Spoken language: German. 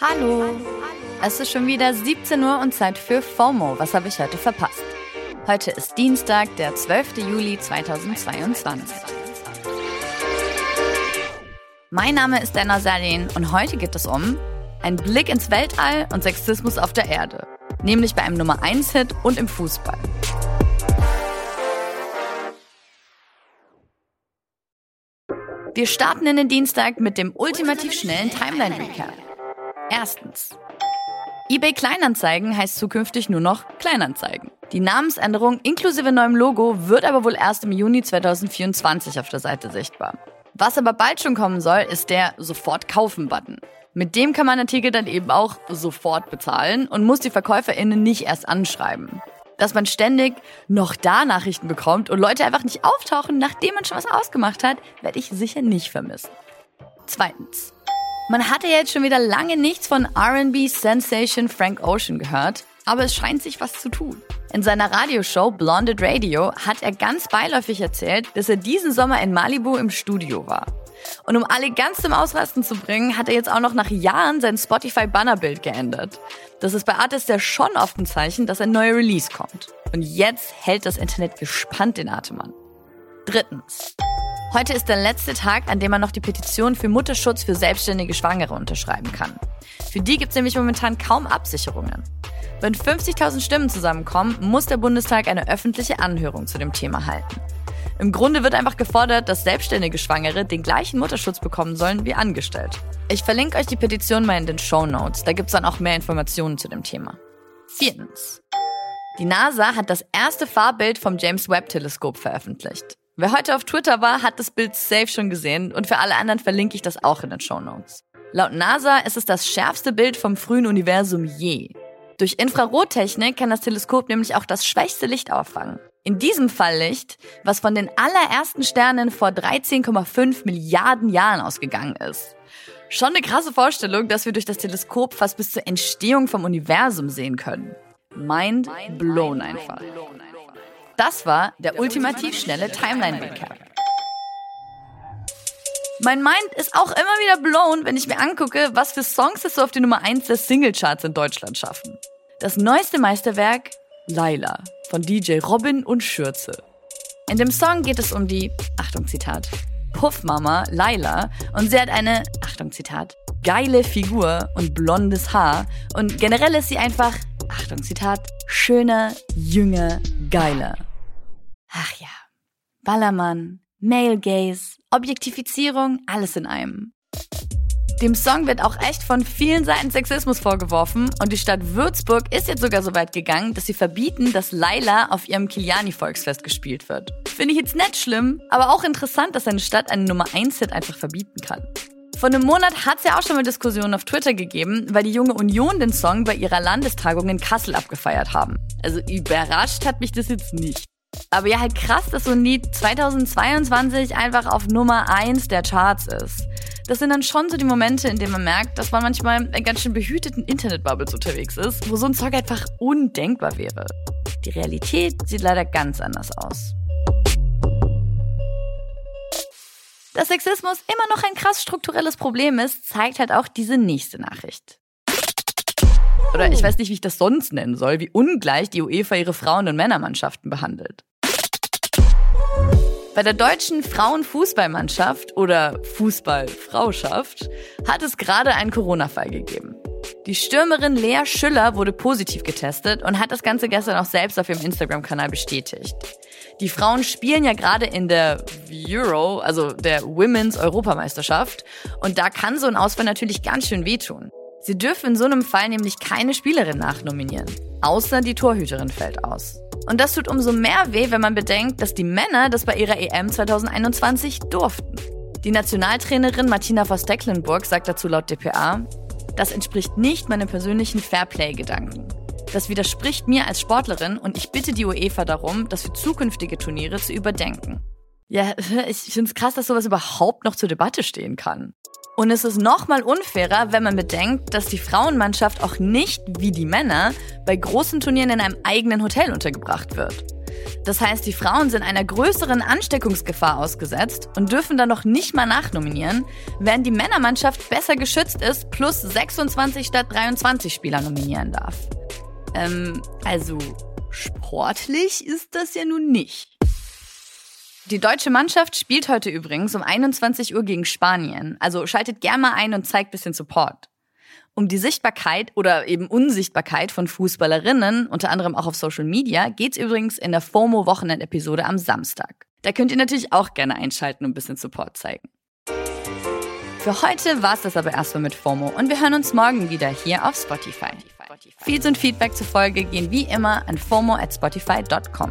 Hallo. Es ist schon wieder 17 Uhr und Zeit für FOMO. Was habe ich heute verpasst? Heute ist Dienstag, der 12. Juli 2022. Mein Name ist Dana Salin und heute geht es um einen Blick ins Weltall und Sexismus auf der Erde. Nämlich bei einem Nummer 1 Hit und im Fußball. Wir starten in den Dienstag mit dem ultimativ schnellen Timeline-Recap. Erstens. eBay Kleinanzeigen heißt zukünftig nur noch Kleinanzeigen. Die Namensänderung inklusive neuem Logo wird aber wohl erst im Juni 2024 auf der Seite sichtbar. Was aber bald schon kommen soll, ist der Sofort kaufen-Button. Mit dem kann man Artikel dann eben auch sofort bezahlen und muss die VerkäuferInnen nicht erst anschreiben dass man ständig noch da Nachrichten bekommt und Leute einfach nicht auftauchen, nachdem man schon was ausgemacht hat, werde ich sicher nicht vermissen. Zweitens. Man hatte jetzt schon wieder lange nichts von RB Sensation Frank Ocean gehört, aber es scheint sich was zu tun. In seiner Radioshow Blonded Radio hat er ganz beiläufig erzählt, dass er diesen Sommer in Malibu im Studio war. Und um alle ganz zum Ausrasten zu bringen, hat er jetzt auch noch nach Jahren sein Spotify-Bannerbild geändert. Das ist bei Artists ja schon oft ein Zeichen, dass ein neuer Release kommt. Und jetzt hält das Internet gespannt den Atem an. Drittens. Heute ist der letzte Tag, an dem man noch die Petition für Mutterschutz für selbstständige Schwangere unterschreiben kann. Für die gibt es nämlich momentan kaum Absicherungen. Wenn 50.000 Stimmen zusammenkommen, muss der Bundestag eine öffentliche Anhörung zu dem Thema halten. Im Grunde wird einfach gefordert, dass selbstständige Schwangere den gleichen Mutterschutz bekommen sollen wie angestellt. Ich verlinke euch die Petition mal in den Show Notes, da gibt's dann auch mehr Informationen zu dem Thema. Viertens. Die NASA hat das erste Fahrbild vom James Webb Teleskop veröffentlicht. Wer heute auf Twitter war, hat das Bild safe schon gesehen und für alle anderen verlinke ich das auch in den Show Notes. Laut NASA ist es das schärfste Bild vom frühen Universum je. Durch Infrarottechnik kann das Teleskop nämlich auch das schwächste Licht auffangen. In diesem Fall Licht, was von den allerersten Sternen vor 13,5 Milliarden Jahren ausgegangen ist. Schon eine krasse Vorstellung, dass wir durch das Teleskop fast bis zur Entstehung vom Universum sehen können. Mind blown einfach. Das war der ultimativ schnelle Timeline-Recap. Mein Mind ist auch immer wieder blown, wenn ich mir angucke, was für Songs es so auf die Nummer 1 der Singlecharts in Deutschland schaffen. Das neueste Meisterwerk Laila von DJ Robin und Schürze. In dem Song geht es um die, Achtung Zitat, Puffmama Laila und sie hat eine, Achtung Zitat, geile Figur und blondes Haar und generell ist sie einfach, Achtung Zitat, schöner, jünger, geiler. Ach ja, Ballermann, Male Gaze, Objektifizierung, alles in einem. Dem Song wird auch echt von vielen Seiten Sexismus vorgeworfen und die Stadt Würzburg ist jetzt sogar so weit gegangen, dass sie verbieten, dass Laila auf ihrem Kiliani-Volksfest gespielt wird. Finde ich jetzt nicht schlimm, aber auch interessant, dass eine Stadt einen Nummer 1-Hit einfach verbieten kann. Vor einem Monat hat es ja auch schon mal Diskussionen auf Twitter gegeben, weil die junge Union den Song bei ihrer Landestagung in Kassel abgefeiert haben. Also überrascht hat mich das jetzt nicht. Aber ja, halt krass, dass so ein Lied 2022 einfach auf Nummer 1 der Charts ist das sind dann schon so die Momente, in denen man merkt, dass man manchmal in ganz schön behüteten Internetbubbles unterwegs ist, wo so ein Zeug einfach undenkbar wäre. Die Realität sieht leider ganz anders aus. Dass Sexismus immer noch ein krass strukturelles Problem ist, zeigt halt auch diese nächste Nachricht. Oder ich weiß nicht, wie ich das sonst nennen soll, wie ungleich die UEFA ihre Frauen- und Männermannschaften behandelt. Bei der deutschen Frauenfußballmannschaft oder Fußballfrauschaft hat es gerade einen Corona-Fall gegeben. Die Stürmerin Lea Schüller wurde positiv getestet und hat das Ganze gestern auch selbst auf ihrem Instagram-Kanal bestätigt. Die Frauen spielen ja gerade in der Euro, also der Women's Europameisterschaft, und da kann so ein Ausfall natürlich ganz schön wehtun. Sie dürfen in so einem Fall nämlich keine Spielerin nachnominieren, außer die Torhüterin fällt aus. Und das tut umso mehr weh, wenn man bedenkt, dass die Männer das bei ihrer EM 2021 durften. Die Nationaltrainerin Martina Voss-Tecklenburg sagt dazu laut dpa, das entspricht nicht meinem persönlichen Fairplay-Gedanken. Das widerspricht mir als Sportlerin und ich bitte die UEFA darum, das für zukünftige Turniere zu überdenken. Ja, ich finde es krass, dass sowas überhaupt noch zur Debatte stehen kann. Und es ist nochmal unfairer, wenn man bedenkt, dass die Frauenmannschaft auch nicht, wie die Männer, bei großen Turnieren in einem eigenen Hotel untergebracht wird. Das heißt, die Frauen sind einer größeren Ansteckungsgefahr ausgesetzt und dürfen dann noch nicht mal nachnominieren, während die Männermannschaft besser geschützt ist, plus 26 statt 23 Spieler nominieren darf. Ähm, also sportlich ist das ja nun nicht. Die deutsche Mannschaft spielt heute übrigens um 21 Uhr gegen Spanien, also schaltet gerne mal ein und zeigt bisschen Support. Um die Sichtbarkeit oder eben Unsichtbarkeit von Fußballerinnen, unter anderem auch auf Social Media, geht's übrigens in der FOMO-Wochenend-Episode am Samstag. Da könnt ihr natürlich auch gerne einschalten und ein bisschen Support zeigen. Für heute war's das aber erstmal mit FOMO und wir hören uns morgen wieder hier auf Spotify. Feeds und Feedback zur Folge gehen wie immer an FOMO at Spotify.com.